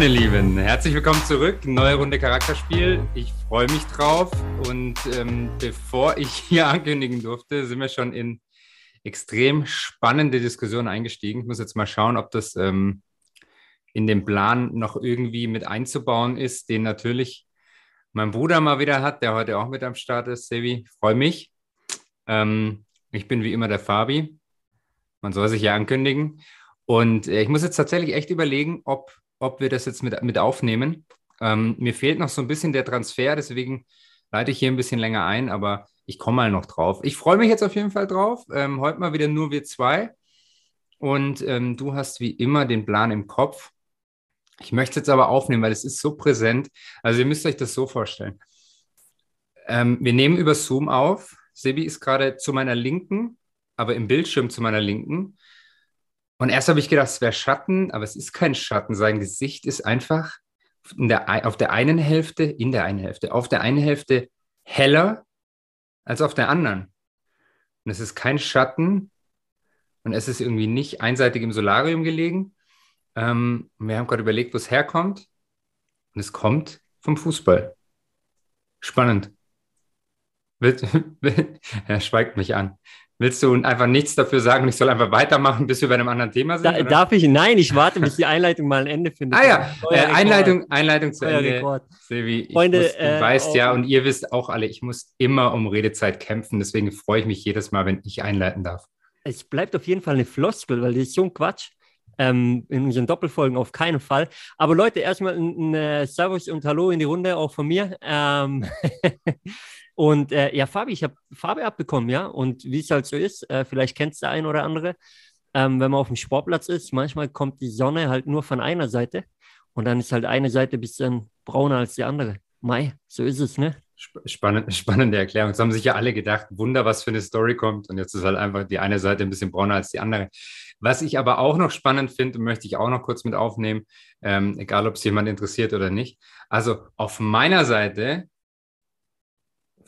Meine Lieben, herzlich willkommen zurück. Neue Runde Charakterspiel. Ich freue mich drauf. Und ähm, bevor ich hier ankündigen durfte, sind wir schon in extrem spannende Diskussionen eingestiegen. Ich muss jetzt mal schauen, ob das ähm, in den Plan noch irgendwie mit einzubauen ist, den natürlich mein Bruder mal wieder hat, der heute auch mit am Start ist. Sevi, freue mich. Ähm, ich bin wie immer der Fabi. Man soll sich ja ankündigen. Und äh, ich muss jetzt tatsächlich echt überlegen, ob, ob wir das jetzt mit, mit aufnehmen. Ähm, mir fehlt noch so ein bisschen der Transfer, deswegen leite ich hier ein bisschen länger ein, aber ich komme mal noch drauf. Ich freue mich jetzt auf jeden Fall drauf. Ähm, heute mal wieder nur wir zwei. Und ähm, du hast wie immer den Plan im Kopf. Ich möchte jetzt aber aufnehmen, weil es ist so präsent. Also ihr müsst euch das so vorstellen. Ähm, wir nehmen über Zoom auf. Sebi ist gerade zu meiner Linken, aber im Bildschirm zu meiner Linken. Und erst habe ich gedacht, es wäre Schatten, aber es ist kein Schatten. Sein Gesicht ist einfach der, auf der einen Hälfte, in der einen Hälfte, auf der einen Hälfte heller als auf der anderen. Und es ist kein Schatten und es ist irgendwie nicht einseitig im Solarium gelegen. Ähm, wir haben gerade überlegt, wo es herkommt. Und es kommt vom Fußball. Spannend. er schweigt mich an. Willst du einfach nichts dafür sagen ich soll einfach weitermachen, bis wir bei einem anderen Thema sind? Da, darf ich? Nein, ich warte, bis die Einleitung mal ein Ende findet. Ah ja, äh, Einleitung, Einleitung zu Ende. Rekord. Silvi, Freunde, muss, du äh, weißt ja und ihr wisst auch alle, ich muss immer um Redezeit kämpfen, deswegen freue ich mich jedes Mal, wenn ich einleiten darf. Es bleibt auf jeden Fall eine Floskel, weil das ist so ein Quatsch. Ähm, in unseren Doppelfolgen auf keinen Fall. Aber Leute, erstmal ein, ein Servus und Hallo in die Runde, auch von mir. Ähm Und äh, ja, Fabi, ich habe Farbe abbekommen, ja. Und wie es halt so ist, äh, vielleicht kennt es der ein oder andere, ähm, wenn man auf dem Sportplatz ist, manchmal kommt die Sonne halt nur von einer Seite und dann ist halt eine Seite ein bisschen brauner als die andere. Mai, so ist es, ne? Spannend, spannende Erklärung. Das haben sich ja alle gedacht, Wunder, was für eine Story kommt. Und jetzt ist halt einfach die eine Seite ein bisschen brauner als die andere. Was ich aber auch noch spannend finde, möchte ich auch noch kurz mit aufnehmen, ähm, egal ob es jemand interessiert oder nicht. Also auf meiner Seite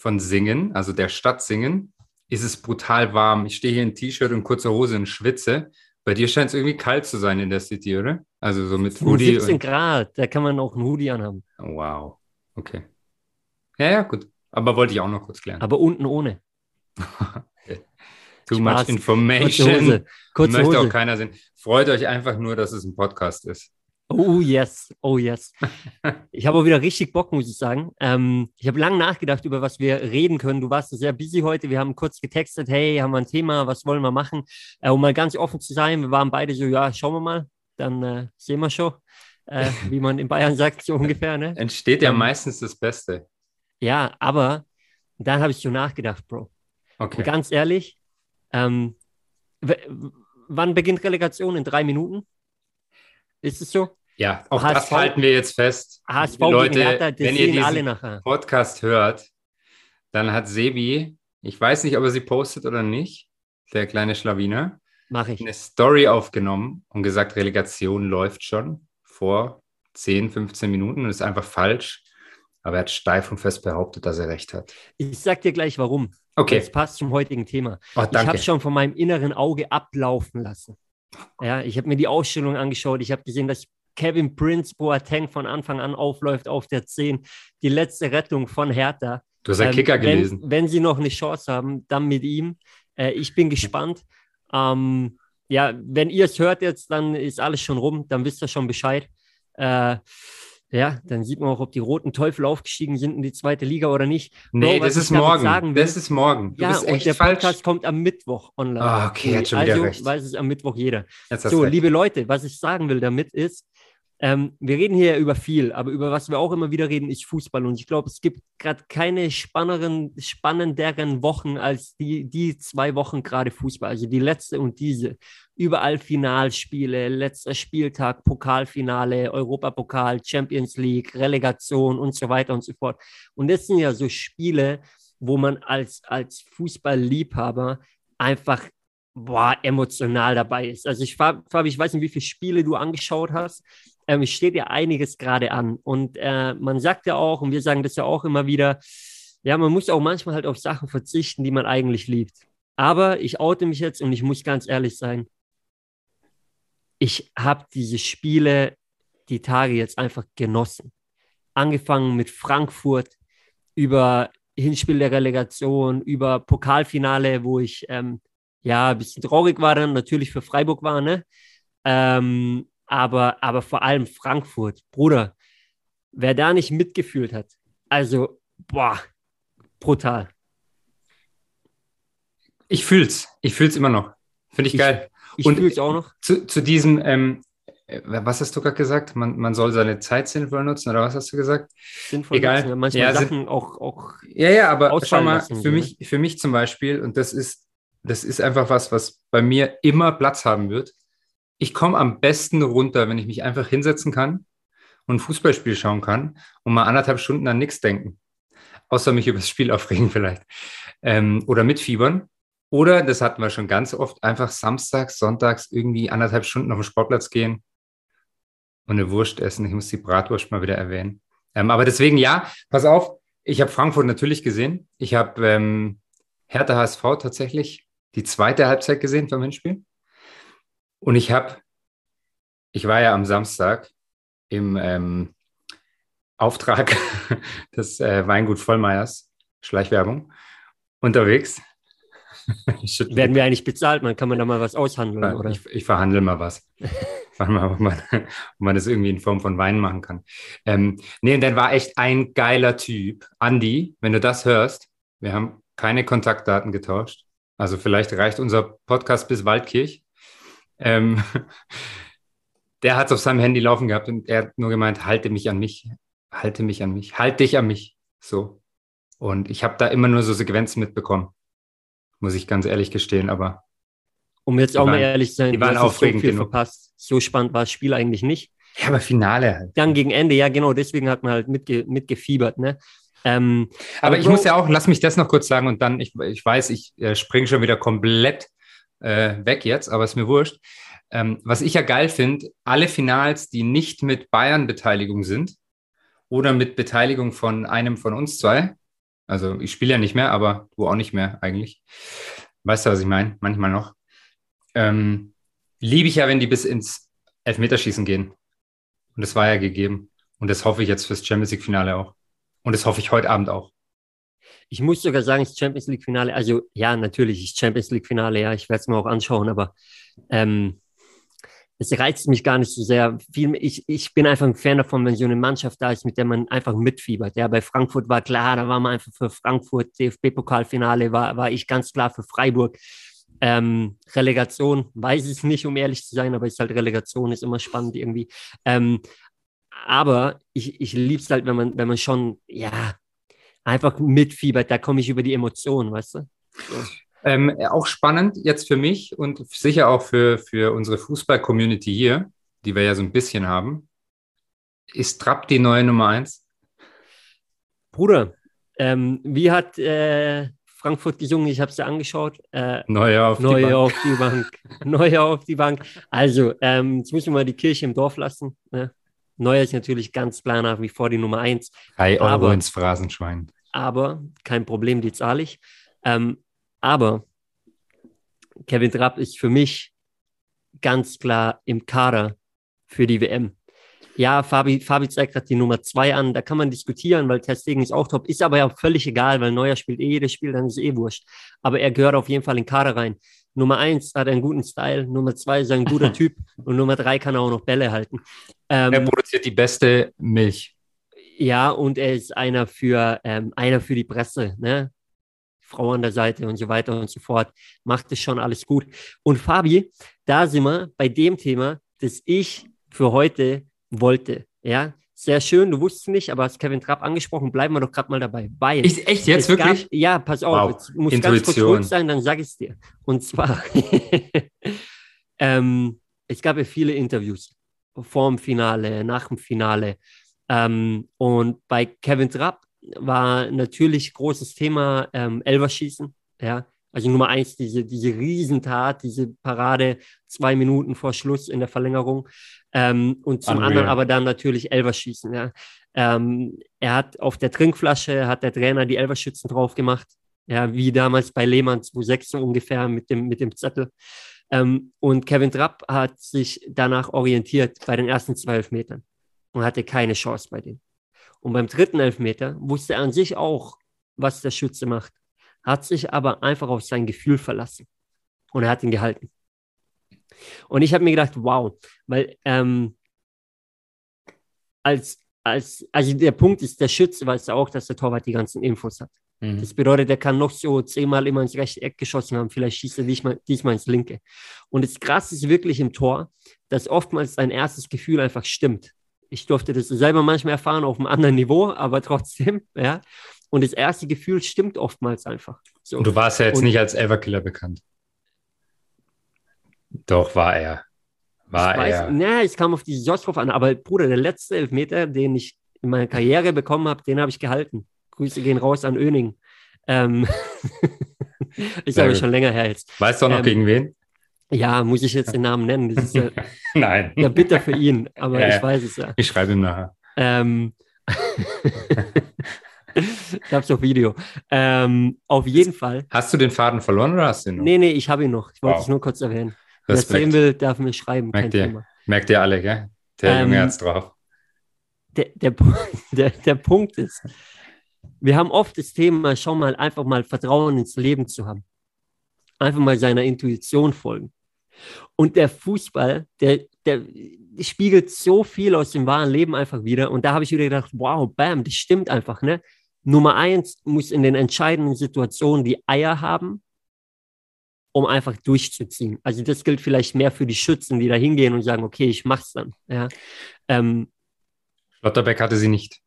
von Singen, also der Stadt Singen, ist es brutal warm. Ich stehe hier in T-Shirt und kurzer Hose und schwitze. Bei dir scheint es irgendwie kalt zu sein in der City, oder? Also so mit Hoodie. 17 Grad, da kann man auch einen Hoodie anhaben. Wow, okay. Ja, ja, gut. Aber wollte ich auch noch kurz klären. Aber unten ohne. Too Spaß. much information. Kurze Hose. Kurze Möchte Hose. auch keiner sehen. Freut euch einfach nur, dass es ein Podcast ist. Oh yes, oh yes. Ich habe auch wieder richtig Bock, muss ich sagen. Ähm, ich habe lange nachgedacht, über was wir reden können. Du warst sehr busy heute. Wir haben kurz getextet, hey, haben wir ein Thema, was wollen wir machen? Äh, um mal ganz offen zu sein, wir waren beide so, ja, schauen wir mal, dann äh, sehen wir schon, äh, wie man in Bayern sagt, so ungefähr. Ne? Entsteht ja ähm, meistens das Beste. Ja, aber dann habe ich so nachgedacht, Bro. Okay. Und ganz ehrlich, ähm, wann beginnt Relegation? In drei Minuten? Ist es so? Ja, auch HSV, das halten wir jetzt fest. HSV Leute, Hertha, wenn ihr diesen Podcast hört, dann hat Sebi, ich weiß nicht, ob er sie postet oder nicht, der kleine Schlawiner, eine Story aufgenommen und gesagt, Relegation läuft schon vor 10, 15 Minuten und ist einfach falsch. Aber er hat steif und fest behauptet, dass er recht hat. Ich sag dir gleich warum. Okay. Das passt zum heutigen Thema. Oh, ich habe schon von meinem inneren Auge ablaufen lassen. Ja, ich habe mir die Ausstellung angeschaut. Ich habe gesehen, dass Kevin Prince Boateng von Anfang an aufläuft auf der 10. Die letzte Rettung von Hertha. Du hast einen ähm, Kicker gelesen. Wenn, wenn, sie noch eine Chance haben, dann mit ihm. Äh, ich bin gespannt. Ähm, ja, wenn ihr es hört jetzt, dann ist alles schon rum. Dann wisst ihr schon Bescheid. Äh, ja, dann sieht man auch, ob die roten Teufel aufgestiegen sind in die zweite Liga oder nicht. Nee, Bro, das ist morgen. Das ist morgen. Du ja, und der falsch. Podcast kommt am Mittwoch online. Ah, okay, hat schon also wieder recht. weiß es am Mittwoch jeder. So, liebe Leute, was ich sagen will damit ist, ähm, wir reden hier über viel, aber über was wir auch immer wieder reden, ist Fußball. Und ich glaube, es gibt gerade keine spannenderen, spannenderen Wochen als die, die zwei Wochen gerade Fußball. Also die letzte und diese. Überall Finalspiele, letzter Spieltag, Pokalfinale, Europapokal, Champions League, Relegation und so weiter und so fort. Und das sind ja so Spiele, wo man als, als Fußballliebhaber einfach boah, emotional dabei ist. Also ich, Fabi, ich weiß nicht, wie viele Spiele du angeschaut hast, ähm, steht ja einiges gerade an. Und äh, man sagt ja auch, und wir sagen das ja auch immer wieder, ja, man muss auch manchmal halt auf Sachen verzichten, die man eigentlich liebt. Aber ich oute mich jetzt und ich muss ganz ehrlich sein, ich habe diese Spiele, die Tage jetzt einfach genossen. Angefangen mit Frankfurt über Hinspiel der Relegation, über Pokalfinale, wo ich ähm, ja ein bisschen traurig war dann, natürlich für Freiburg war, ne? Ähm, aber, aber vor allem Frankfurt, Bruder, wer da nicht mitgefühlt hat, also, boah, brutal. Ich fühl's. Ich fühl's immer noch. Finde ich, ich, geil. Ich fühl's auch noch. Zu, zu diesem, ähm, äh, was hast du gerade gesagt? Man, man soll seine Zeit sinnvoll nutzen, oder was hast du gesagt? Sinnvoll Egal. nutzen, manchmal ja, Sachen auch, auch. Ja, ja, aber schau mal, für, mich, für mich zum Beispiel, und das ist, das ist einfach was, was bei mir immer Platz haben wird. Ich komme am besten runter, wenn ich mich einfach hinsetzen kann und ein Fußballspiel schauen kann und mal anderthalb Stunden an nichts denken. Außer mich über das Spiel aufregen vielleicht. Ähm, oder mitfiebern. Oder, das hatten wir schon ganz oft, einfach samstags, sonntags irgendwie anderthalb Stunden auf den Sportplatz gehen und eine Wurst essen. Ich muss die Bratwurst mal wieder erwähnen. Ähm, aber deswegen, ja, pass auf, ich habe Frankfurt natürlich gesehen. Ich habe ähm, Hertha HSV tatsächlich die zweite Halbzeit gesehen vom Hinspiel. Und ich habe, ich war ja am Samstag im ähm, Auftrag des äh, Weingut Vollmeiers, Schleichwerbung, unterwegs Werden wir eigentlich bezahlt? Man kann man da mal was aushandeln, ja, oder? Ich, ich verhandle mal was. mal, ob man, ob man das irgendwie in Form von Wein machen kann. Ähm, nee, und dann war echt ein geiler Typ. Andi, wenn du das hörst, wir haben keine Kontaktdaten getauscht. Also vielleicht reicht unser Podcast bis Waldkirch. Ähm, der hat es auf seinem Handy laufen gehabt und er hat nur gemeint, halte mich an mich, halte mich an mich, halte dich an mich. So. Und ich habe da immer nur so Sequenzen mitbekommen muss ich ganz ehrlich gestehen, aber. Um jetzt auch waren, mal ehrlich zu sein, die waren aufregend so viel genug. verpasst. So spannend war das Spiel eigentlich nicht. Ja, aber Finale halt. Dann gegen Ende, ja, genau, deswegen hat man halt mitge mitgefiebert, ne? Ähm, aber, aber, ich Bro, muss ja auch, lass mich das noch kurz sagen und dann, ich, ich weiß, ich äh, springe schon wieder komplett äh, weg jetzt, aber ist mir wurscht. Ähm, was ich ja geil finde, alle Finals, die nicht mit Bayern-Beteiligung sind oder mit Beteiligung von einem von uns zwei, also ich spiele ja nicht mehr, aber du auch nicht mehr eigentlich. Weißt du, was ich meine? Manchmal noch. Ähm, liebe ich ja, wenn die bis ins Elfmeterschießen gehen. Und das war ja gegeben. Und das hoffe ich jetzt fürs Champions League-Finale auch. Und das hoffe ich heute Abend auch. Ich muss sogar sagen, das Champions League-Finale, also ja, natürlich, das Champions League-Finale, ja, ich werde es mir auch anschauen, aber ähm, es reizt mich gar nicht so sehr. Viel, ich, ich bin einfach ein Fan davon, wenn so eine Mannschaft da ist, mit der man einfach mitfiebert. Ja, bei Frankfurt war klar, da war man einfach für Frankfurt, DFB-Pokalfinale war, war ich ganz klar für Freiburg. Ähm, Relegation, weiß ich nicht, um ehrlich zu sein, aber ist halt Relegation, ist immer spannend irgendwie. Ähm, aber ich, ich liebe es halt, wenn man, wenn man schon, ja, einfach mitfiebert, da komme ich über die Emotionen, weißt du? So. Ähm, auch spannend jetzt für mich und sicher auch für, für unsere Fußball-Community hier, die wir ja so ein bisschen haben. Ist Trapp die neue Nummer eins? Bruder, ähm, wie hat äh, Frankfurt gesungen? Ich habe es ja angeschaut. Äh, Neue auf Neue die Bank. Auf die Bank. Neue auf die Bank. Also, ähm, jetzt müssen wir mal die Kirche im Dorf lassen. Ne? Neuer ist natürlich ganz klar nach wie vor die Nummer eins. Drei Euro aber, ins Phrasenschwein. Aber kein Problem, die zahle ich. Ähm, aber Kevin Trapp ist für mich ganz klar im Kader für die WM. Ja, Fabi, Fabi zeigt gerade die Nummer zwei an. Da kann man diskutieren, weil Testegen ist auch top. Ist aber ja völlig egal, weil Neuer spielt eh jedes Spiel, dann ist es eh wurscht. Aber er gehört auf jeden Fall in den Kader rein. Nummer eins hat einen guten Style, Nummer zwei ist ein guter Typ und Nummer drei kann auch noch Bälle halten. Ähm, er produziert die beste Milch. Ja, und er ist einer für, ähm, einer für die Presse. Ne? Frau an der Seite und so weiter und so fort. Macht es schon alles gut. Und Fabi, da sind wir bei dem Thema, das ich für heute wollte. Ja, sehr schön, du wusstest nicht, aber hast Kevin Trapp angesprochen, bleiben wir doch gerade mal dabei. Weil ich, echt jetzt wirklich? Gab, ja, pass auf, wow. jetzt muss ganz kurz ruhig sein, dann sage ich es dir. Und zwar, ähm, es gab ja viele Interviews vor dem Finale, nach dem Finale. Ähm, und bei Kevin Trapp war natürlich großes Thema ähm, Elverschießen. Ja, also Nummer eins, diese, diese Riesentat, diese Parade zwei Minuten vor Schluss in der Verlängerung. Ähm, und zum Unreal. anderen aber dann natürlich Elverschießen. Ja. Ähm, er hat auf der Trinkflasche, hat der Trainer die Elverschützen drauf gemacht. Ja, wie damals bei Lehmann 2006 ungefähr mit dem, mit dem Zettel. Ähm, und Kevin Trapp hat sich danach orientiert bei den ersten zwölf Metern. und hatte keine Chance bei dem. Und beim dritten Elfmeter wusste er an sich auch, was der Schütze macht, hat sich aber einfach auf sein Gefühl verlassen und er hat ihn gehalten. Und ich habe mir gedacht, wow, weil ähm, als, als, also der Punkt ist, der Schütze weiß auch, dass der Torwart die ganzen Infos hat. Mhm. Das bedeutet, er kann noch so zehnmal immer ins rechte Eck geschossen haben, vielleicht schießt er diesmal, diesmal ins linke. Und das Krasse ist wirklich im Tor, dass oftmals dein erstes Gefühl einfach stimmt. Ich durfte das selber manchmal erfahren auf einem anderen Niveau, aber trotzdem, ja. Und das erste Gefühl stimmt oftmals einfach. So. Und du warst ja jetzt und, nicht als Everkiller bekannt. Doch, war er. War weiß, er. Na, es kam auf die drauf an, aber Bruder, der letzte Elfmeter, den ich in meiner Karriere bekommen habe, den habe ich gehalten. Grüße gehen raus an Öning. Ähm, ist aber schon länger her jetzt. Weißt du auch noch ähm, gegen wen? Ja, muss ich jetzt den Namen nennen? Das ist ja, Nein. Ja, bitter für ihn, aber ja, ich weiß es ja. Ich schreibe ihm nachher. Ähm, ich habe es auf Video. Ähm, auf jeden Fall. Hast du den Faden verloren oder hast du ihn noch? Nee, nee, ich habe ihn noch. Ich wollte wow. es nur kurz erwähnen. Wer es sehen will, darf mir schreiben. Merkt ihr, merkt ihr alle, gell? Der ähm, Junge hat's drauf. Der, der, der, der Punkt ist, wir haben oft das Thema, schau mal, einfach mal Vertrauen ins Leben zu haben. Einfach mal seiner Intuition folgen. Und der Fußball, der, der spiegelt so viel aus dem wahren Leben einfach wieder. Und da habe ich wieder gedacht, wow, bam, das stimmt einfach. Ne? Nummer eins muss in den entscheidenden Situationen die Eier haben, um einfach durchzuziehen. Also das gilt vielleicht mehr für die Schützen, die da hingehen und sagen, okay, ich mach's dann. Ja. Ähm, Schlotterbeck hatte sie nicht.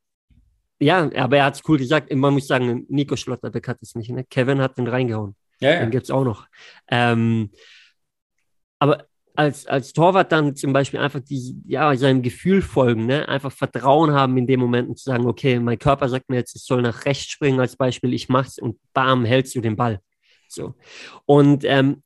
Ja, aber er hat es cool gesagt. Man muss sagen, Nico Schlotterbeck hat es nicht. Ne? Kevin hat den reingehauen. Ja, ja. Den gibt es auch noch. Ähm, aber als, als Torwart dann zum Beispiel einfach die, ja, seinem Gefühl folgen, ne? einfach Vertrauen haben in dem Moment und zu sagen, okay, mein Körper sagt mir jetzt, ich soll nach rechts springen als Beispiel, ich mach's und bam, hältst du den Ball. So. Und ähm,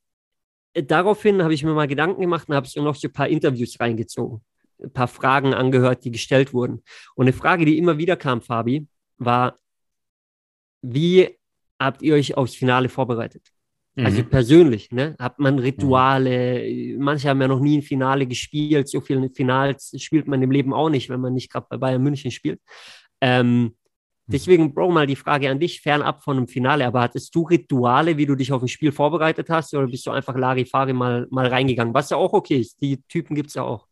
daraufhin habe ich mir mal Gedanken gemacht und habe so noch so ein paar Interviews reingezogen, ein paar Fragen angehört, die gestellt wurden. Und eine Frage, die immer wieder kam, Fabi, war, wie habt ihr euch aufs Finale vorbereitet? Also mhm. persönlich, ne? Hat man Rituale, mhm. manche haben ja noch nie ein Finale gespielt, so viele Finals spielt man im Leben auch nicht, wenn man nicht gerade bei Bayern München spielt. Ähm, mhm. deswegen, Bro, mal die Frage an dich, fernab von einem Finale, aber hattest du Rituale, wie du dich auf ein Spiel vorbereitet hast, oder bist du einfach Larifari mal, mal reingegangen? Was ja auch okay ist, die Typen gibt es ja auch.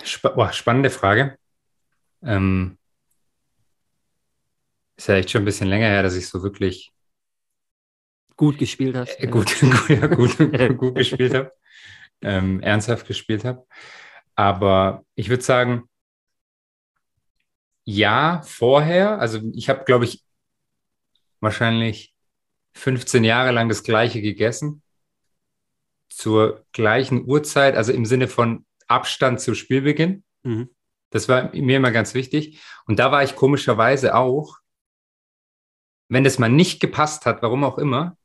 Sp boah, spannende Frage. Ähm, ist ja echt schon ein bisschen länger her, dass ich so wirklich gut gespielt hast. Äh, gut, ja, gut, gut gespielt habe, ähm, ernsthaft gespielt habe. Aber ich würde sagen, ja, vorher, also ich habe, glaube ich, wahrscheinlich 15 Jahre lang das gleiche gegessen, zur gleichen Uhrzeit, also im Sinne von Abstand zu Spielbeginn. Mhm. Das war mir immer ganz wichtig. Und da war ich komischerweise auch, wenn das mal nicht gepasst hat, warum auch immer,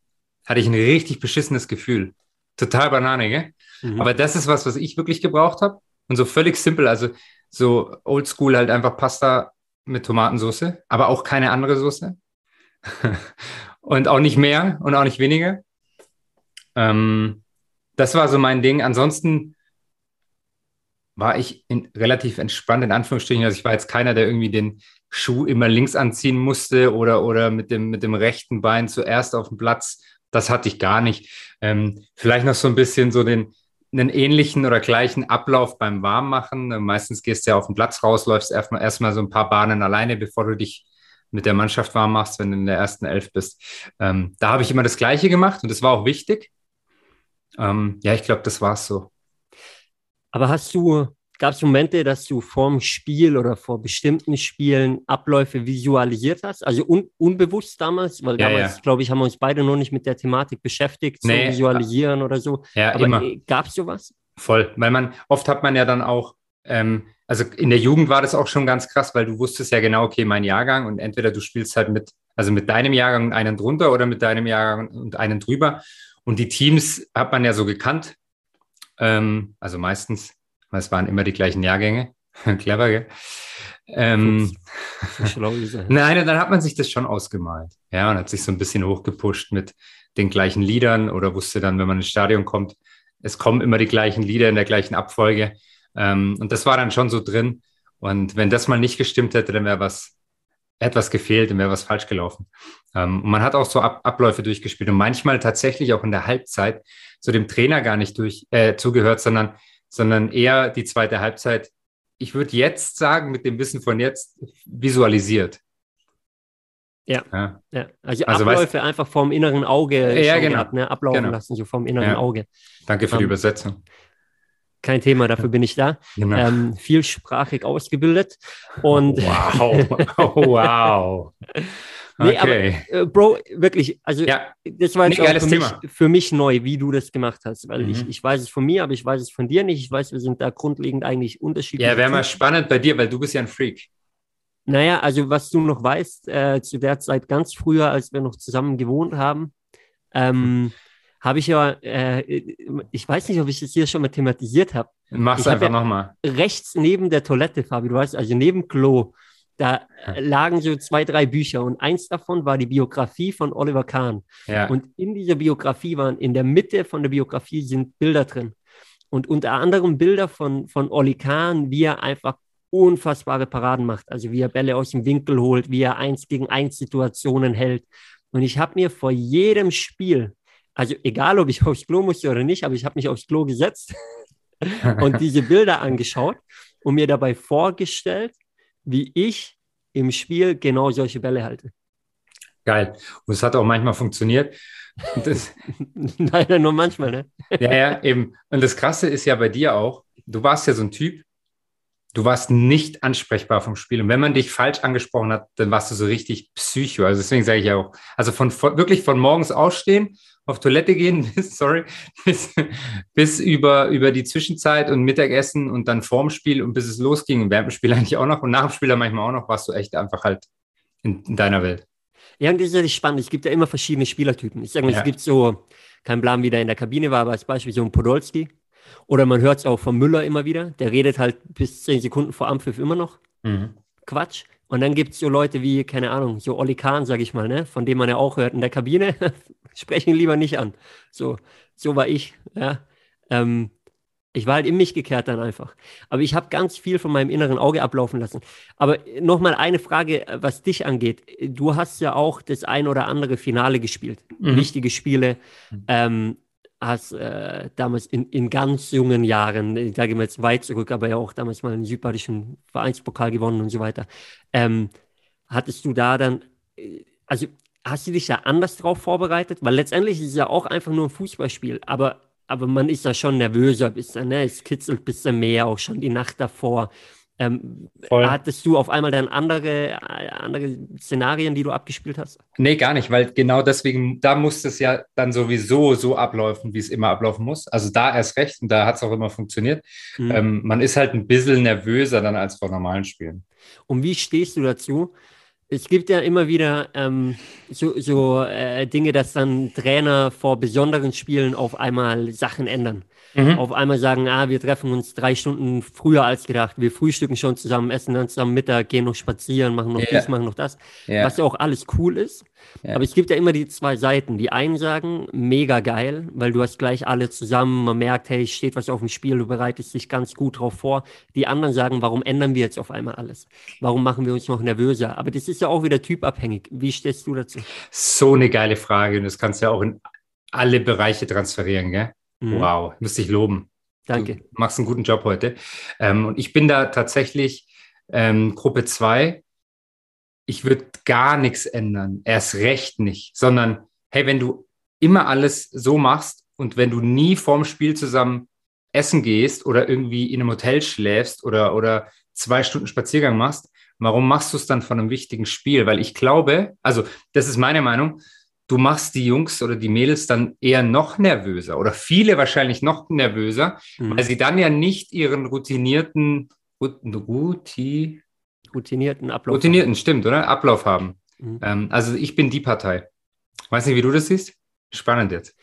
hatte ich ein richtig beschissenes Gefühl. Total Banane, gell? Mhm. Aber das ist was, was ich wirklich gebraucht habe. Und so völlig simpel, also so oldschool halt einfach Pasta mit Tomatensauce, aber auch keine andere Soße. und auch nicht mehr und auch nicht weniger. Ähm, das war so mein Ding. Ansonsten war ich in, relativ entspannt, in Anführungsstrichen. Also ich war jetzt keiner, der irgendwie den Schuh immer links anziehen musste oder, oder mit, dem, mit dem rechten Bein zuerst auf dem Platz das hatte ich gar nicht. Ähm, vielleicht noch so ein bisschen so den, einen ähnlichen oder gleichen Ablauf beim Warmmachen. Meistens gehst du ja auf den Platz raus, läufst erstmal, erstmal so ein paar Bahnen alleine, bevor du dich mit der Mannschaft warm machst, wenn du in der ersten Elf bist. Ähm, da habe ich immer das Gleiche gemacht und das war auch wichtig. Ähm, ja, ich glaube, das war es so. Aber hast du Gab es Momente, dass du vorm Spiel oder vor bestimmten Spielen Abläufe visualisiert hast? Also un unbewusst damals? Weil ja, damals, ja. glaube ich, haben wir uns beide noch nicht mit der Thematik beschäftigt, nee. zu visualisieren oder so. Ja, Aber immer. gab es sowas? Voll, weil man, oft hat man ja dann auch, ähm, also in der Jugend war das auch schon ganz krass, weil du wusstest ja genau, okay, mein Jahrgang und entweder du spielst halt mit, also mit deinem Jahrgang und einen drunter oder mit deinem Jahrgang und einen drüber. Und die Teams hat man ja so gekannt, ähm, also meistens weil es waren immer die gleichen Jahrgänge. Clever, gell? Ähm, Nein, dann hat man sich das schon ausgemalt. Ja, und hat sich so ein bisschen hochgepusht mit den gleichen Liedern oder wusste dann, wenn man ins Stadion kommt, es kommen immer die gleichen Lieder in der gleichen Abfolge. Ähm, und das war dann schon so drin. Und wenn das mal nicht gestimmt hätte, dann wäre was etwas gefehlt und wäre was falsch gelaufen. Ähm, man hat auch so Ab Abläufe durchgespielt und manchmal tatsächlich auch in der Halbzeit so dem Trainer gar nicht durch äh, zugehört, sondern, sondern eher die zweite Halbzeit, ich würde jetzt sagen, mit dem Wissen von jetzt, visualisiert. Ja, ja. ja. Also, also Abläufe weißt, einfach vom inneren Auge ja, genau. Gehabt, ne? ablaufen genau. lassen, so vom inneren ja. Auge. Danke für um, die ähm, Übersetzung. Kein Thema, dafür bin ich da. Genau. Ähm, vielsprachig ausgebildet. Und wow, oh, wow. Nee, okay. aber, äh, Bro, wirklich, also ja. das war jetzt nee, auch für mich, für mich, neu, wie du das gemacht hast, weil mhm. ich, ich weiß es von mir, aber ich weiß es von dir nicht. Ich weiß, wir sind da grundlegend eigentlich unterschiedlich. Ja, wäre mal spannend bei dir, weil du bist ja ein Freak. Naja, also was du noch weißt, äh, zu der Zeit ganz früher, als wir noch zusammen gewohnt haben, ähm, mhm habe ich ja, äh, ich weiß nicht, ob ich das hier schon mal thematisiert habe. Mach's ich einfach ja nochmal. Rechts neben der Toilette, Fabi, du weißt, also neben Klo, da lagen so zwei, drei Bücher und eins davon war die Biografie von Oliver Kahn. Ja. Und in dieser Biografie waren, in der Mitte von der Biografie sind Bilder drin. Und unter anderem Bilder von, von Olli Kahn, wie er einfach unfassbare Paraden macht. Also wie er Bälle aus dem Winkel holt, wie er eins gegen eins Situationen hält. Und ich habe mir vor jedem Spiel also egal, ob ich aufs Klo musste oder nicht, aber ich habe mich aufs Klo gesetzt und diese Bilder angeschaut und mir dabei vorgestellt, wie ich im Spiel genau solche Bälle halte. Geil. Und es hat auch manchmal funktioniert. Das, Leider nur manchmal, ne? ja, ja, eben. Und das Krasse ist ja bei dir auch, du warst ja so ein Typ, du warst nicht ansprechbar vom Spiel. Und wenn man dich falsch angesprochen hat, dann warst du so richtig psycho. Also deswegen sage ich ja auch, also von, von wirklich von morgens aufstehen auf Toilette gehen, bis, sorry, bis, bis über, über die Zwischenzeit und Mittagessen und dann vorm Spiel und bis es losging und während dem Spiel eigentlich auch noch und nach dem Spiel dann manchmal auch noch, warst du echt einfach halt in, in deiner Welt. Ja, und das ist ja spannend. Es gibt ja immer verschiedene Spielertypen. Ich sage mal, ja. es gibt so, kein Plan, wie der in der Kabine war, aber als Beispiel so ein Podolski. Oder man hört es auch von Müller immer wieder. Der redet halt bis zehn Sekunden vor Ampfiff immer noch. Mhm. Quatsch. Und dann gibt es so Leute wie, keine Ahnung, so Olli Kahn, sage ich mal, ne? von dem man ja auch hört in der Kabine. sprechen lieber nicht an. So, so war ich. Ja. Ähm, ich war halt in mich gekehrt dann einfach. Aber ich habe ganz viel von meinem inneren Auge ablaufen lassen. Aber nochmal eine Frage, was dich angeht. Du hast ja auch das ein oder andere Finale gespielt. Mhm. Wichtige Spiele. Mhm. Ähm, hast äh, damals in, in ganz jungen Jahren, da gehen wir jetzt weit zurück, aber ja auch damals mal einen südbadischen Vereinspokal gewonnen und so weiter. Ähm, hattest du da dann, äh, also hast du dich da anders drauf vorbereitet? Weil letztendlich ist es ja auch einfach nur ein Fußballspiel, aber, aber man ist da schon nervöser, bis dann, ne? es kitzelt bis dann mehr, auch schon die Nacht davor. Ähm, hattest du auf einmal dann andere, andere Szenarien, die du abgespielt hast? Nee, gar nicht, weil genau deswegen, da muss es ja dann sowieso so ablaufen, wie es immer ablaufen muss. Also da erst recht und da hat es auch immer funktioniert. Mhm. Ähm, man ist halt ein bisschen nervöser dann als vor normalen Spielen. Und wie stehst du dazu, es gibt ja immer wieder ähm, so, so äh, Dinge, dass dann Trainer vor besonderen Spielen auf einmal Sachen ändern. Mhm. Auf einmal sagen, ah, wir treffen uns drei Stunden früher als gedacht. Wir frühstücken schon zusammen, essen dann zusammen Mittag, gehen noch spazieren, machen noch ja. dies, machen noch das. Ja. Was ja auch alles cool ist. Ja. Aber es gibt ja immer die zwei Seiten. Die einen sagen, mega geil, weil du hast gleich alle zusammen. Man merkt, hey, steht was auf dem Spiel, du bereitest dich ganz gut drauf vor. Die anderen sagen, warum ändern wir jetzt auf einmal alles? Warum machen wir uns noch nervöser? Aber das ist ja auch wieder typabhängig. Wie stehst du dazu? So eine geile Frage. Und das kannst du ja auch in alle Bereiche transferieren, gell? Mhm. Wow, muss dich loben. Danke. Du machst einen guten Job heute. Ähm, und ich bin da tatsächlich ähm, Gruppe 2. Ich würde gar nichts ändern, erst recht nicht, sondern hey, wenn du immer alles so machst und wenn du nie vorm Spiel zusammen essen gehst oder irgendwie in einem Hotel schläfst oder, oder zwei Stunden Spaziergang machst, warum machst du es dann von einem wichtigen Spiel? Weil ich glaube, also das ist meine Meinung, du machst die Jungs oder die Mädels dann eher noch nervöser oder viele wahrscheinlich noch nervöser, mhm. weil sie dann ja nicht ihren routinierten, Ruti, routinierten Ablauf Routinierten, haben. stimmt, oder? Ablauf haben. Mhm. Ähm, also ich bin die Partei. Weiß nicht, wie du das siehst? Spannend jetzt.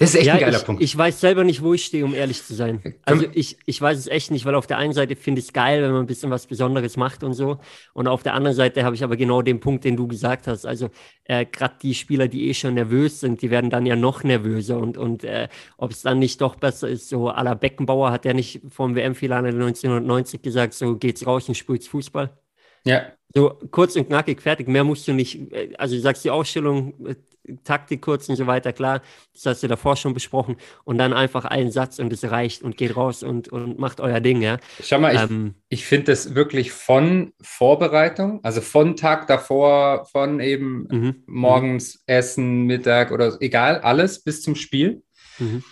Das ist echt ja, ein geiler ich, Punkt. Ich weiß selber nicht, wo ich stehe, um ehrlich zu sein. Also ich, ich weiß es echt nicht, weil auf der einen Seite finde ich es geil, wenn man ein bisschen was Besonderes macht und so. Und auf der anderen Seite habe ich aber genau den Punkt, den du gesagt hast. Also äh, gerade die Spieler, die eh schon nervös sind, die werden dann ja noch nervöser. Und, und äh, ob es dann nicht doch besser ist, so à la Beckenbauer hat ja nicht vom WM-Finale 1990 gesagt, so geht's raus und spielt's Fußball. Ja. So kurz und knackig, fertig. Mehr musst du nicht. Äh, also, du sagst die Ausstellung, äh, Taktik kurz und so weiter, klar, das hast du davor schon besprochen. Und dann einfach einen Satz und es reicht und geht raus und, und macht euer Ding, ja. Schau mal, ähm, ich, ich finde das wirklich von Vorbereitung, also von Tag davor, von eben mhm. morgens mhm. Essen, Mittag oder egal, alles bis zum Spiel. Mhm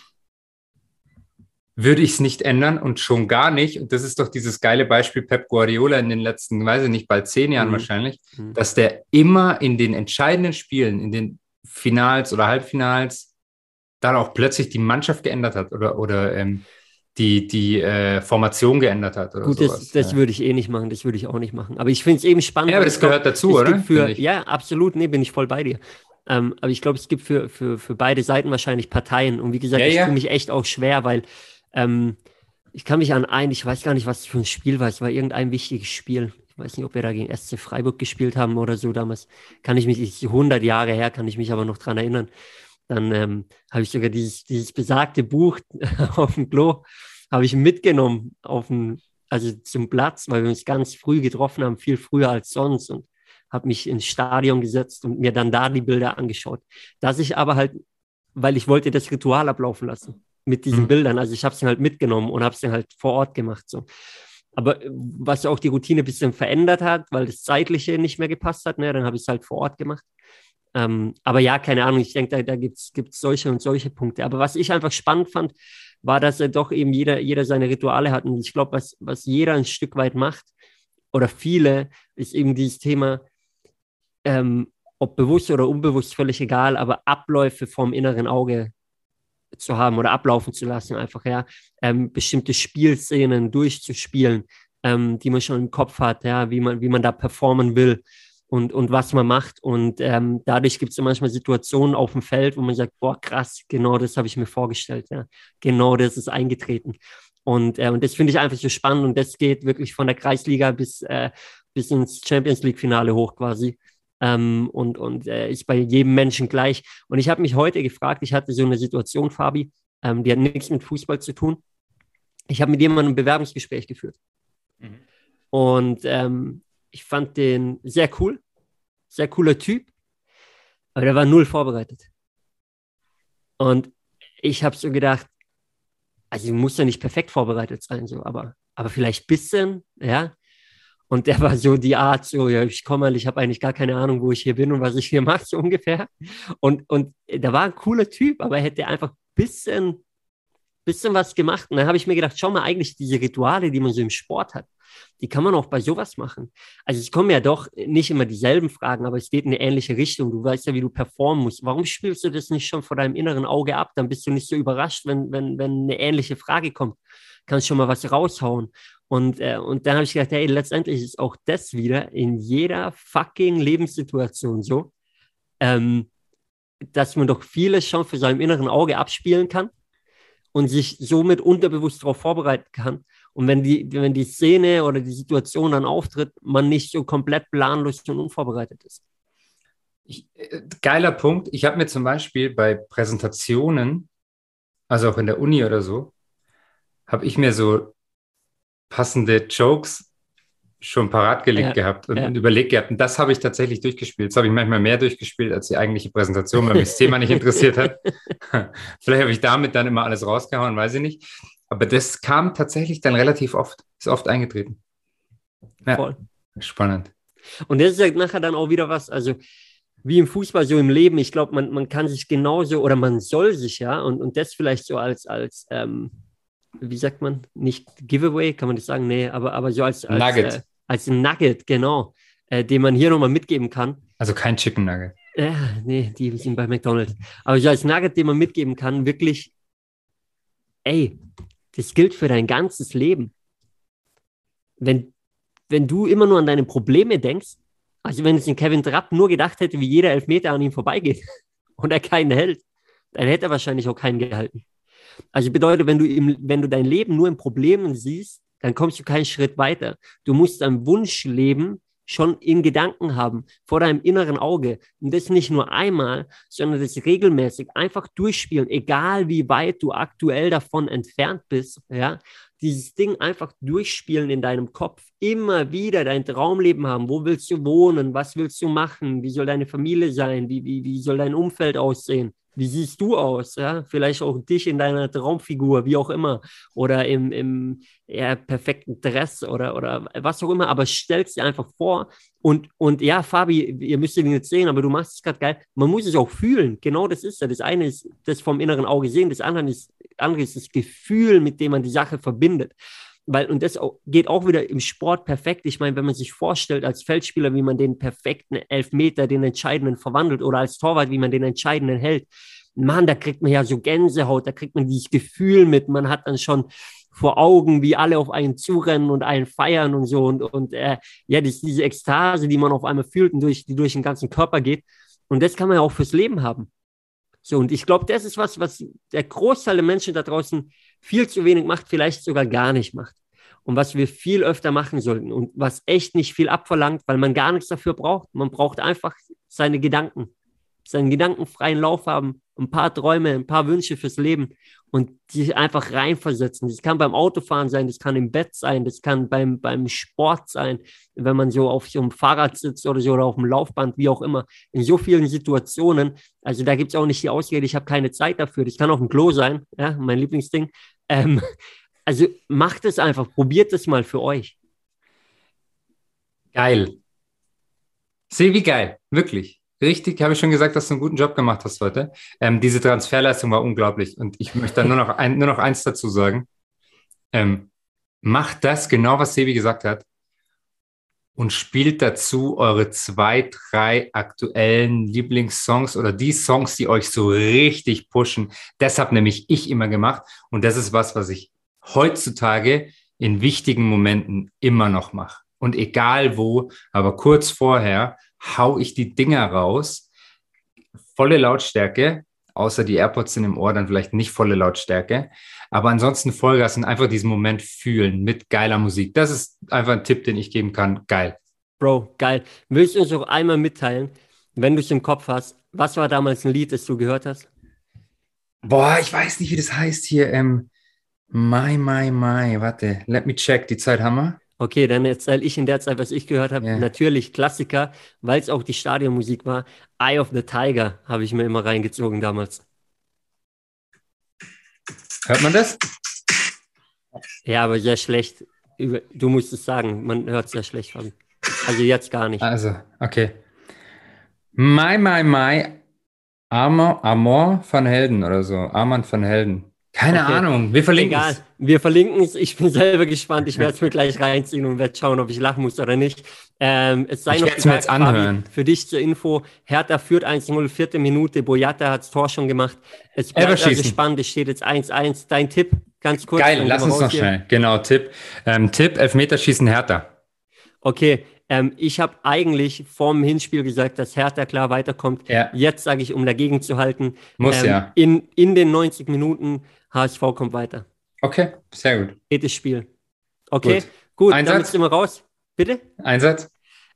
würde ich es nicht ändern und schon gar nicht. Und das ist doch dieses geile Beispiel Pep Guardiola in den letzten, weiß ich nicht, bald zehn Jahren mhm. wahrscheinlich, mhm. dass der immer in den entscheidenden Spielen, in den Finals oder Halbfinals, dann auch plötzlich die Mannschaft geändert hat oder, oder ähm, die, die äh, Formation geändert hat. Oder Gut, sowas. das, das ja. würde ich eh nicht machen, das würde ich auch nicht machen. Aber ich finde es eben spannend. Ja, aber das gehört dazu, oder? Für, ja, absolut, nee, bin ich voll bei dir. Ähm, aber ich glaube, es gibt für, für, für beide Seiten wahrscheinlich Parteien. Und wie gesagt, ja, ich ja. tue mich echt auch schwer, weil ähm, ich kann mich an ein, ich weiß gar nicht, was für ein Spiel war. Es war irgendein wichtiges Spiel. Ich weiß nicht, ob wir da gegen SC Freiburg gespielt haben oder so damals. Kann ich mich, 100 Jahre her, kann ich mich aber noch dran erinnern. Dann ähm, habe ich sogar dieses, dieses besagte Buch auf dem Klo, habe ich mitgenommen auf den, also zum Platz, weil wir uns ganz früh getroffen haben, viel früher als sonst und habe mich ins Stadion gesetzt und mir dann da die Bilder angeschaut. Dass ich aber halt, weil ich wollte das Ritual ablaufen lassen mit diesen mhm. Bildern. Also ich habe es halt mitgenommen und habe es dann halt vor Ort gemacht. So. Aber äh, was auch die Routine ein bisschen verändert hat, weil das Zeitliche nicht mehr gepasst hat, ne, dann habe ich es halt vor Ort gemacht. Ähm, aber ja, keine Ahnung, ich denke, da, da gibt es solche und solche Punkte. Aber was ich einfach spannend fand, war, dass er doch eben jeder, jeder seine Rituale hat. Und ich glaube, was, was jeder ein Stück weit macht, oder viele, ist eben dieses Thema, ähm, ob bewusst oder unbewusst, völlig egal, aber Abläufe vom inneren Auge zu haben oder ablaufen zu lassen, einfach ja, ähm, bestimmte Spielszenen durchzuspielen, ähm, die man schon im Kopf hat, ja, wie man, wie man da performen will und, und was man macht. Und ähm, dadurch gibt es manchmal Situationen auf dem Feld, wo man sagt, boah, krass, genau das habe ich mir vorgestellt, ja, genau das ist eingetreten. Und, äh, und das finde ich einfach so spannend und das geht wirklich von der Kreisliga bis, äh, bis ins Champions League-Finale hoch quasi ähm, und, und äh, ist bei jedem Menschen gleich. Und ich habe mich heute gefragt, ich hatte so eine Situation, Fabi, ähm, die hat nichts mit Fußball zu tun. Ich habe mit jemandem ein Bewerbungsgespräch geführt. Mhm. Und ähm, ich fand den sehr cool, sehr cooler Typ, aber der war null vorbereitet. Und ich habe so gedacht, also muss ja nicht perfekt vorbereitet sein, so, aber, aber vielleicht ein bisschen, ja. Und der war so die Art, so, ja, ich komme mal, ich habe eigentlich gar keine Ahnung, wo ich hier bin und was ich hier mache, so ungefähr. Und, und der war ein cooler Typ, aber er hätte einfach ein bisschen, bisschen was gemacht. Und dann habe ich mir gedacht, schau mal, eigentlich diese Rituale, die man so im Sport hat, die kann man auch bei sowas machen. Also es kommen ja doch nicht immer dieselben Fragen, aber es geht in eine ähnliche Richtung. Du weißt ja, wie du performen musst. Warum spielst du das nicht schon vor deinem inneren Auge ab? Dann bist du nicht so überrascht, wenn, wenn, wenn eine ähnliche Frage kommt. Kannst schon mal was raushauen. Und, äh, und dann habe ich gedacht, hey, letztendlich ist auch das wieder in jeder fucking Lebenssituation so, ähm, dass man doch vieles schon für seinem inneren Auge abspielen kann und sich somit unterbewusst darauf vorbereiten kann. Und wenn die, wenn die Szene oder die Situation dann auftritt, man nicht so komplett planlos und unvorbereitet ist. Ich, äh, geiler Punkt. Ich habe mir zum Beispiel bei Präsentationen, also auch in der Uni oder so, habe ich mir so passende Jokes schon parat gelegt ja, gehabt und, ja. überlegt gehabt. Und das habe ich tatsächlich durchgespielt. Das habe ich manchmal mehr durchgespielt als die eigentliche Präsentation, weil mich das Thema nicht interessiert hat. Vielleicht habe ich damit dann immer alles rausgehauen, weiß ich nicht. Aber das kam tatsächlich dann relativ oft, ist oft eingetreten. Ja, Voll. Spannend. Und das ist ja nachher dann auch wieder was, also wie im Fußball, so im Leben. Ich glaube, man, man kann sich genauso oder man soll sich ja und, und das vielleicht so als, als ähm, wie sagt man, nicht Giveaway, kann man das sagen? Nee, aber, aber so als, als Nugget. Äh, als Nugget, genau, äh, den man hier nochmal mitgeben kann. Also kein Chicken Nugget. Ja, nee, die sind bei McDonalds. Aber so als Nugget, den man mitgeben kann, wirklich, ey, das gilt für dein ganzes Leben. Wenn, wenn du immer nur an deine Probleme denkst, also wenn es in Kevin Trapp nur gedacht hätte, wie jeder Elfmeter an ihm vorbeigeht und er keinen hält, dann hätte er wahrscheinlich auch keinen gehalten. Also bedeutet, wenn du, im, wenn du dein Leben nur in Problemen siehst, dann kommst du keinen Schritt weiter. Du musst dein Wunschleben schon in Gedanken haben, vor deinem inneren Auge. Und das nicht nur einmal, sondern das regelmäßig einfach durchspielen, egal wie weit du aktuell davon entfernt bist, ja. Dieses Ding einfach durchspielen in deinem Kopf, immer wieder dein Traumleben haben. Wo willst du wohnen? Was willst du machen? Wie soll deine Familie sein? Wie, wie, wie soll dein Umfeld aussehen? wie siehst du aus? Ja? Vielleicht auch dich in deiner Traumfigur, wie auch immer, oder im, im ja, perfekten Dress oder, oder was auch immer, aber stell es dir einfach vor. Und, und ja, Fabi, ihr müsst ihn jetzt sehen, aber du machst es gerade geil. Man muss es auch fühlen. Genau das ist ja. Das eine ist das vom inneren Auge sehen, das andere ist, andere ist das Gefühl, mit dem man die Sache verbindet weil, und das geht auch wieder im Sport perfekt. Ich meine, wenn man sich vorstellt als Feldspieler, wie man den perfekten Elfmeter, den entscheidenden verwandelt oder als Torwart, wie man den entscheidenden hält, Mann, da kriegt man ja so Gänsehaut, da kriegt man dieses Gefühl mit, man hat dann schon vor Augen, wie alle auf einen zurennen und einen feiern und so und, und äh, ja, das, diese Ekstase, die man auf einmal fühlt und durch, die durch den ganzen Körper geht. Und das kann man ja auch fürs Leben haben. So, und ich glaube, das ist was, was der Großteil der Menschen da draußen viel zu wenig macht, vielleicht sogar gar nicht macht und was wir viel öfter machen sollten und was echt nicht viel abverlangt, weil man gar nichts dafür braucht. Man braucht einfach seine Gedanken, seinen gedankenfreien Lauf haben, ein paar Träume, ein paar Wünsche fürs Leben und sich einfach reinversetzen. Das kann beim Autofahren sein, das kann im Bett sein, das kann beim, beim Sport sein, wenn man so auf so einem Fahrrad sitzt oder so oder auf dem Laufband, wie auch immer. In so vielen Situationen, also da gibt es auch nicht die Ausrede, ich habe keine Zeit dafür. Das kann auf dem Klo sein, ja, mein Lieblingsding. Ähm, also macht es einfach, probiert es mal für euch. Geil. Seh wie geil, wirklich. Richtig, habe ich schon gesagt, dass du einen guten Job gemacht hast heute. Ähm, diese Transferleistung war unglaublich und ich möchte da nur noch, ein, nur noch eins dazu sagen. Ähm, macht das genau, was Sebi gesagt hat und spielt dazu eure zwei, drei aktuellen Lieblingssongs oder die Songs, die euch so richtig pushen. Das habe nämlich ich immer gemacht und das ist was, was ich heutzutage in wichtigen Momenten immer noch mache. Und egal wo, aber kurz vorher hau ich die Dinger raus, volle Lautstärke, außer die AirPods sind im Ohr, dann vielleicht nicht volle Lautstärke. Aber ansonsten Vollgas und einfach diesen Moment fühlen mit geiler Musik. Das ist einfach ein Tipp, den ich geben kann. Geil. Bro, geil. Willst du uns auch einmal mitteilen, wenn du es im Kopf hast, was war damals ein Lied, das du gehört hast? Boah, ich weiß nicht, wie das heißt hier. Ähm, Mai, Mai, Mai, warte, let me check, die Zeit haben wir. Okay, dann erzähle ich in der Zeit, was ich gehört habe. Yeah. Natürlich Klassiker, weil es auch die Stadionmusik war. Eye of the Tiger habe ich mir immer reingezogen damals. Hört man das? Ja, aber sehr schlecht. Du musst es sagen, man hört es sehr schlecht. Also jetzt gar nicht. Also, okay. Mai, Mai, Mai, Amor, Amor von Helden oder so. Armand von Helden. Keine okay. Ahnung, wir verlinken Egal. es. Wir verlinken es. Ich bin selber gespannt. Ich werde es mir gleich reinziehen und werde schauen, ob ich lachen muss oder nicht. Ähm, es sei ich noch gesagt, jetzt anhören. Fabi, für dich zur Info, Hertha führt 1-0, vierte Minute, Boyata hat das Tor schon gemacht. Es bleibt also spannend, es steht jetzt 1-1. Dein Tipp, ganz kurz. Geil, lass uns noch schnell. Genau, Tipp. Ähm, Tipp, Elfmeterschießen Hertha. Okay, ähm, ich habe eigentlich vorm Hinspiel gesagt, dass Hertha klar weiterkommt. Ja. Jetzt sage ich, um dagegen zu halten. Muss ähm, ja. In, in den 90 Minuten HSV kommt weiter. Okay, sehr gut. Jedes Spiel. Okay, gut. gut Einsatz? damit sind wir raus. Bitte? Einsatz?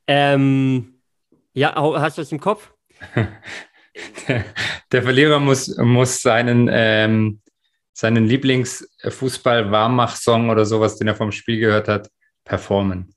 Ähm, ja, hast du das im Kopf? der, der, Verlierer muss, muss seinen, ähm, seinen Lieblingsfußball-Warmach-Song oder sowas, den er vom Spiel gehört hat, performen.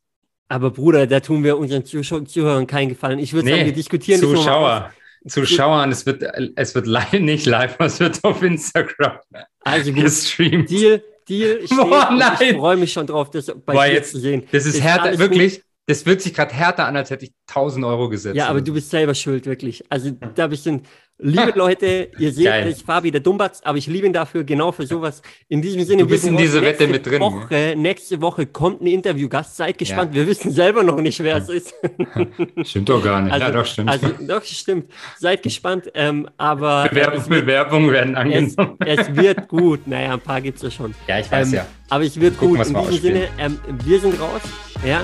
Aber Bruder, da tun wir unseren Zuhörern keinen Gefallen. Ich würde nee, sagen, wir diskutieren Zuschauer. Zuschauern, es wird, es wird live, nicht live, es wird auf Instagram also gut. gestreamt. Deal, Deal steht Boah, nein. ich freue mich schon drauf, das bei Boah, dir zu sehen. Das ist, ist härter, wirklich, gut. das wird sich gerade härter an, als hätte ich 1000 Euro gesetzt. Ja, aber du bist selber schuld, wirklich. Also da bist du Liebe Leute, ihr seht, Geil. ich Fabi der Dummbatz, aber ich liebe ihn dafür, genau für sowas. In diesem Sinne, du bist in diese Wette mit drin. Woche, nächste Woche kommt ein Interviewgast, seid gespannt. Ja. Wir wissen selber noch nicht, wer es ist. Stimmt doch gar nicht. Also, ja, doch, stimmt. Also, doch, stimmt. Seid gespannt. Ähm, aber Bewerbung, wird, Bewerbungen werden angenommen. Es, es, wird gut. Naja, ein paar gibt es ja schon. Ja, ich weiß ähm, ja. Aber es wird Gucken, gut. In diesem Sinne, ähm, wir sind raus. Ja.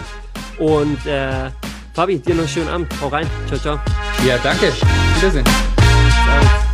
Und äh, Fabi, dir noch einen schönen Abend. Hau rein. Ciao, ciao. Ja, danke. Wiedersehen. Ciao.